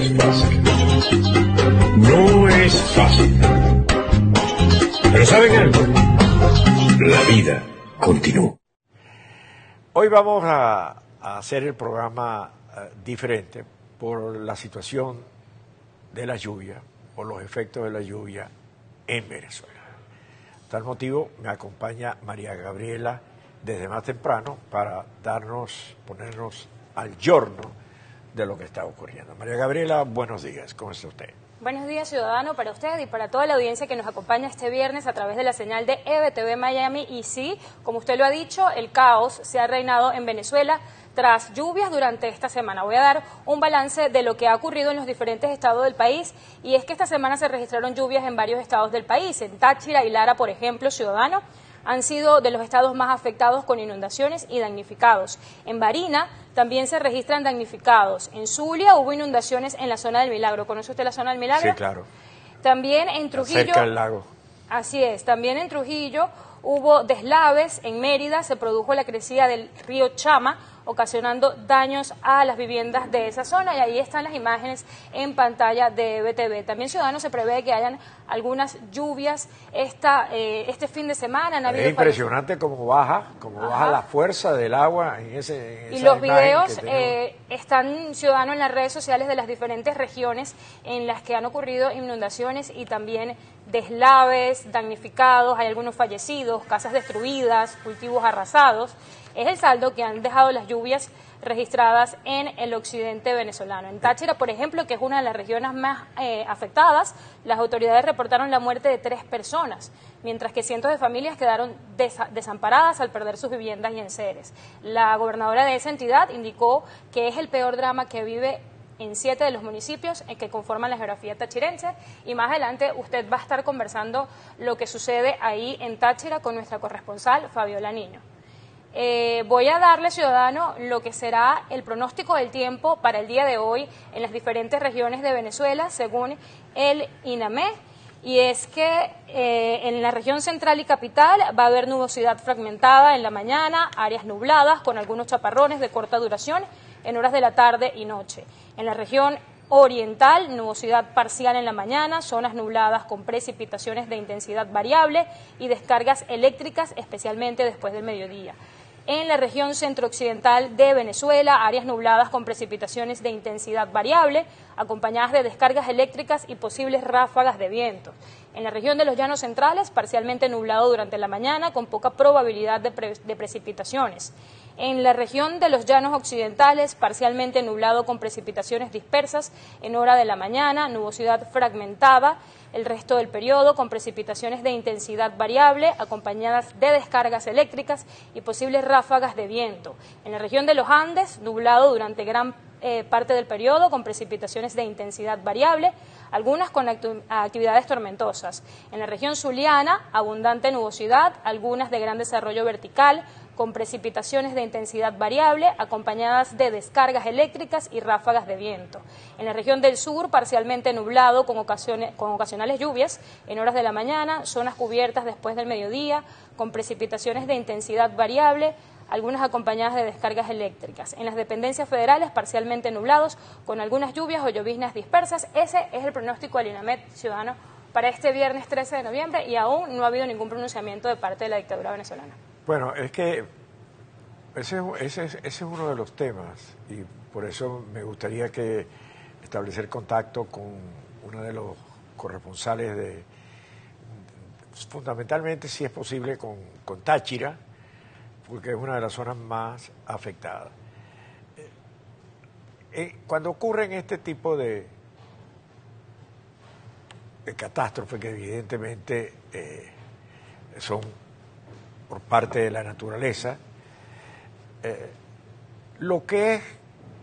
es fácil. No es fácil. Pero ¿saben algo? La vida continúa. Hoy vamos a, hacer el programa eh, diferente por la situación de la lluvia, por los efectos de la lluvia en Venezuela. Tal motivo me acompaña María Gabriela desde más temprano para darnos, ponernos al giorno de lo que está ocurriendo. María Gabriela, buenos días, ¿cómo está usted? Buenos días, ciudadano, para usted y para toda la audiencia que nos acompaña este viernes a través de la señal de EBTV Miami. Y sí, como usted lo ha dicho, el caos se ha reinado en Venezuela tras lluvias durante esta semana. Voy a dar un balance de lo que ha ocurrido en los diferentes estados del país y es que esta semana se registraron lluvias en varios estados del país. En Táchira y Lara, por ejemplo, ciudadano, han sido de los estados más afectados con inundaciones y damnificados. En Barina también se registran damnificados. En Zulia hubo inundaciones en la zona del Milagro. ¿Conoce usted la zona del Milagro? Sí, claro. También en Trujillo. Cerca del lago. Así es. También en Trujillo hubo deslaves. En Mérida se produjo la crecida del río Chama ocasionando daños a las viviendas de esa zona y ahí están las imágenes en pantalla de BTV. También Ciudadanos se prevé que hayan algunas lluvias esta, eh, este fin de semana. es impresionante cómo baja, cómo baja la fuerza del agua en ese Y los videos eh, están Ciudadanos en las redes sociales de las diferentes regiones en las que han ocurrido inundaciones y también deslaves, damnificados, hay algunos fallecidos, casas destruidas, cultivos arrasados es el saldo que han dejado las lluvias registradas en el occidente venezolano. En Táchira, por ejemplo, que es una de las regiones más eh, afectadas, las autoridades reportaron la muerte de tres personas, mientras que cientos de familias quedaron desamparadas al perder sus viviendas y enseres. La gobernadora de esa entidad indicó que es el peor drama que vive en siete de los municipios que conforman la geografía tachirense y más adelante usted va a estar conversando lo que sucede ahí en Táchira con nuestra corresponsal Fabiola Niño. Eh, voy a darle, ciudadano, lo que será el pronóstico del tiempo para el día de hoy en las diferentes regiones de Venezuela, según el INAME. Y es que eh, en la región central y capital va a haber nubosidad fragmentada en la mañana, áreas nubladas con algunos chaparrones de corta duración en horas de la tarde y noche. En la región oriental, nubosidad parcial en la mañana, zonas nubladas con precipitaciones de intensidad variable y descargas eléctricas, especialmente después del mediodía en la región centro-occidental de Venezuela, áreas nubladas con precipitaciones de intensidad variable, acompañadas de descargas eléctricas y posibles ráfagas de viento. En la región de los llanos centrales, parcialmente nublado durante la mañana, con poca probabilidad de, de precipitaciones. En la región de los llanos occidentales, parcialmente nublado con precipitaciones dispersas en hora de la mañana, nubosidad fragmentada el resto del periodo con precipitaciones de intensidad variable acompañadas de descargas eléctricas y posibles ráfagas de viento. En la región de los Andes, nublado durante gran eh, parte del periodo con precipitaciones de intensidad variable, algunas con actividades tormentosas. En la región zuliana, abundante nubosidad, algunas de gran desarrollo vertical, con precipitaciones de intensidad variable acompañadas de descargas eléctricas y ráfagas de viento. En la región del sur, parcialmente nublado con, con ocasionales lluvias en horas de la mañana, zonas cubiertas después del mediodía, con precipitaciones de intensidad variable, algunas acompañadas de descargas eléctricas. En las dependencias federales, parcialmente nublados, con algunas lluvias o lloviznas dispersas. Ese es el pronóstico del INAMED ciudadano para este viernes 13 de noviembre y aún no ha habido ningún pronunciamiento de parte de la dictadura venezolana. Bueno, es que ese, es uno de los temas y por eso me gustaría que establecer contacto con uno de los corresponsales de, fundamentalmente si es posible con, Táchira, porque es una de las zonas más afectadas. Eh, eh, cuando ocurren este tipo de, de catástrofes que evidentemente eh, son por parte de la naturaleza. Eh, lo que es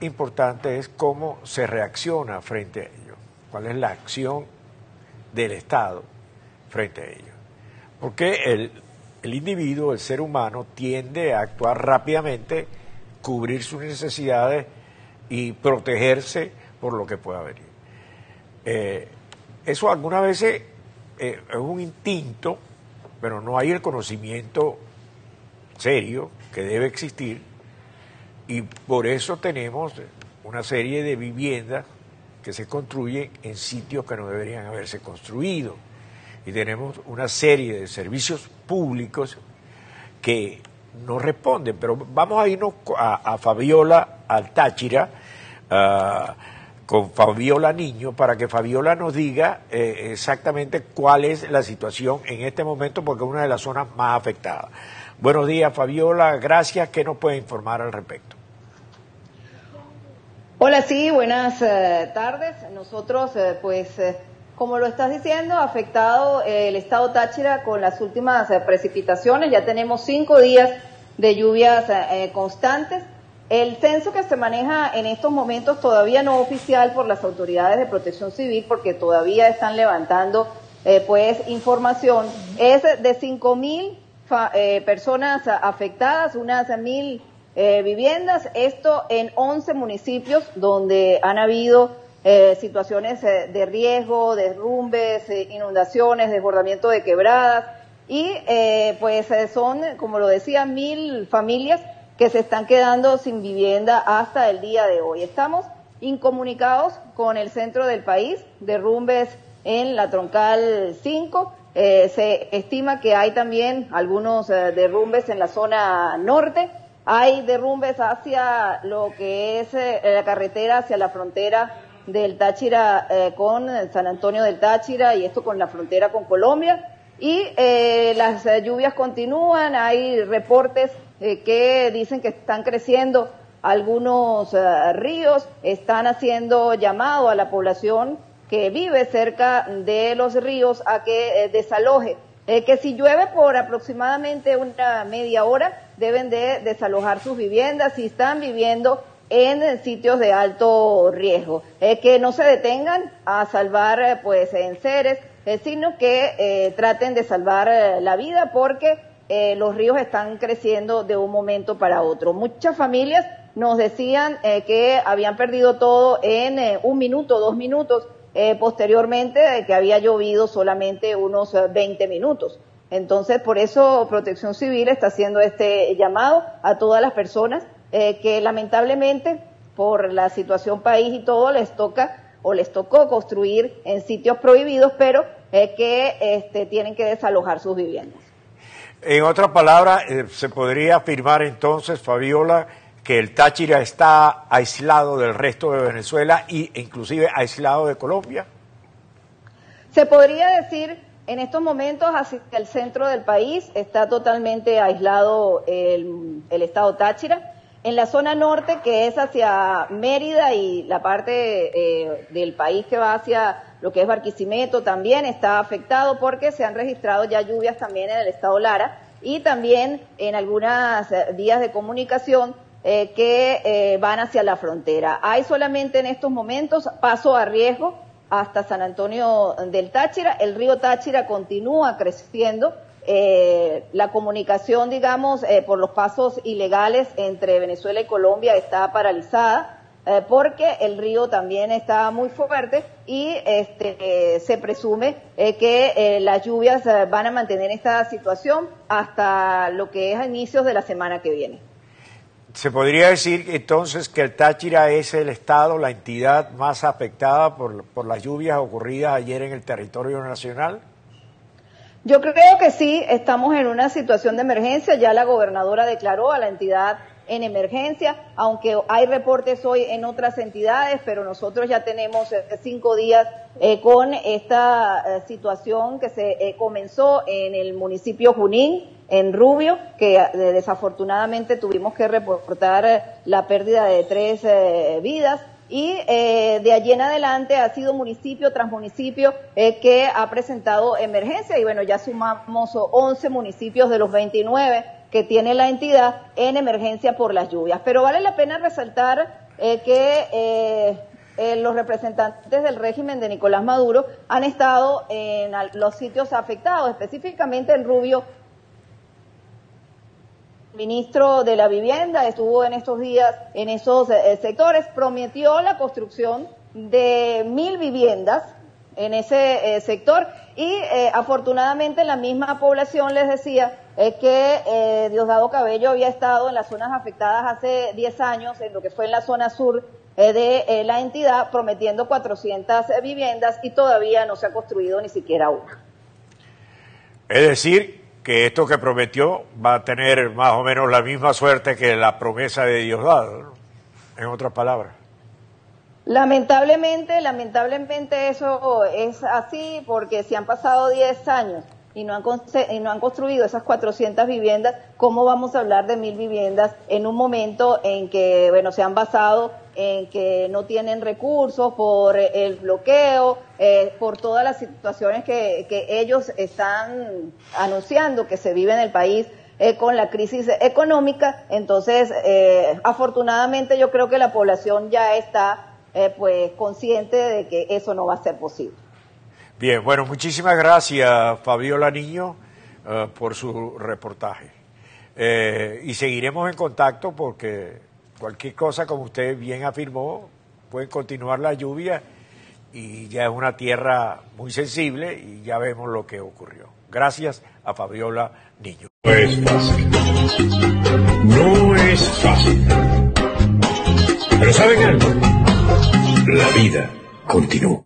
importante es cómo se reacciona frente a ello, cuál es la acción del Estado frente a ello. Porque el, el individuo, el ser humano, tiende a actuar rápidamente, cubrir sus necesidades y protegerse por lo que pueda venir. Eh, eso algunas veces eh, es un instinto pero no hay el conocimiento serio que debe existir y por eso tenemos una serie de viviendas que se construyen en sitios que no deberían haberse construido. Y tenemos una serie de servicios públicos que no responden. Pero vamos a irnos a, Fabiola Altáchira, uh, con Fabiola Niño, para que Fabiola nos diga eh, exactamente cuál es la situación en este momento, porque es una de las zonas más afectadas. Buenos días, Fabiola. Gracias. ¿Qué nos puede informar al respecto? Hola, sí, buenas eh, tardes. Nosotros, eh, pues, eh, como lo estás diciendo, afectado el estado Táchira con las últimas precipitaciones. Ya tenemos cinco días de lluvias constantes. El censo que se maneja en estos momentos todavía no oficial por las autoridades de protección civil, porque todavía están levantando, pues, información, es de cinco mil personas afectadas, unas mil eh, viviendas, esto en 11 municipios donde han habido eh, situaciones eh, de riesgo, derrumbes, inundaciones, desbordamiento de quebradas y pues son, como lo decía, mil familias que se están quedando sin vivienda hasta el día de hoy. Estamos incomunicados con el centro del país, derrumbes en la troncal 5. se estima que hay también algunos derrumbes en la zona norte hay derrumbes hacia lo que es eh, la carretera hacia la frontera del Táchira eh, con San Antonio del Táchira y esto con la frontera con Colombia. Y eh, las lluvias continúan, hay reportes que dicen que están creciendo algunos ríos, están haciendo llamado a la población que vive cerca de los ríos a que desaloje eh, que si llueve por aproximadamente una media hora, deben de desalojar sus viviendas si están viviendo en sitios de alto riesgo. Eh, que no se detengan a salvar eh, pues en seres, sino que traten de salvar la vida porque los ríos están creciendo de un momento para otro. Muchas familias nos decían que habían perdido todo en un minuto, dos minutos eh, posteriormente que había llovido solamente unos 20 eh, minutos. Entonces, por eso Protección Civil está haciendo este llamado a todas las personas eh, que lamentablemente por la situación país y todo les toca o les tocó construir en sitios prohibidos, pero que este, tienen que desalojar sus viviendas. En otras palabras, se podría afirmar entonces, Fabiola, que el Táchira está aislado del resto de Venezuela e inclusive aislado de Colombia? Se podría decir en estos momentos hacia el centro del país está totalmente aislado el, estado Táchira. En la zona norte, que es hacia Mérida y la parte eh, del país que va hacia lo que es Barquisimeto, también está afectado porque se han registrado ya lluvias también en el estado Lara y también en algunas vías de comunicación eh, que eh, van hacia la frontera. Hay solamente en estos momentos paso a riesgo hasta San Antonio del Táchira. El río Táchira continúa creciendo. Eh, la comunicación, digamos, por los pasos ilegales entre Venezuela y Colombia está paralizada. Porque el río también está muy fuerte y este, se presume que las lluvias van a mantener esta situación hasta lo que es a inicios de la semana que viene. Se podría decir entonces que el Táchira es el estado, la entidad más afectada por, por las lluvias ocurridas ayer en el territorio nacional. Yo creo que sí, estamos en una situación de emergencia. Ya la gobernadora declaró a la entidad en emergencia, aunque hay reportes hoy en otras entidades, pero nosotros ya tenemos eh, cinco días eh, con esta eh, situación que se comenzó en el municipio Junín, en Rubio, que desafortunadamente tuvimos que reportar la pérdida de tres vidas. Y de allí en adelante ha sido municipio tras municipio que ha presentado emergencia y bueno, ya sumamos 11 municipios de los 29 que tiene la entidad en emergencia por las lluvias. Pero vale la pena resaltar eh, que eh, eh, los representantes del régimen de Nicolás Maduro han estado en los sitios afectados, específicamente en Rubio. El ministro de la Vivienda estuvo en estos días en esos sectores, prometió la construcción de mil viviendas en ese sector y afortunadamente la misma población les decía es que eh, Diosdado Cabello había estado en las zonas afectadas hace 10 años, en lo que fue en la zona sur eh, de eh, la entidad prometiendo 400 viviendas y todavía no se ha construido ni siquiera una. Es decir, que esto que prometió va a tener más o menos la misma suerte que la promesa de Diosdado, ¿no? en otras palabras. Lamentablemente, lamentablemente eso es así porque si han pasado 10 años y no han, construido esas 400 viviendas, ¿cómo vamos a hablar de mil viviendas en un momento en que, bueno, se han basado en que no tienen recursos por el bloqueo, eh, por todas las situaciones que, ellos están anunciando que se vive en el país eh, con la crisis económica? Entonces, eh, afortunadamente yo creo que la población ya está pues consciente de que eso no va a ser posible. Bien, bueno, muchísimas gracias Fabiola Niño uh, por su reportaje. Eh, y seguiremos en contacto porque cualquier cosa, como usted bien afirmó, puede continuar la lluvia y ya es una tierra muy sensible y ya vemos lo que ocurrió. Gracias a Fabiola Niño. No es fácil. No es fácil. Pero ¿saben algo? La vida continúa.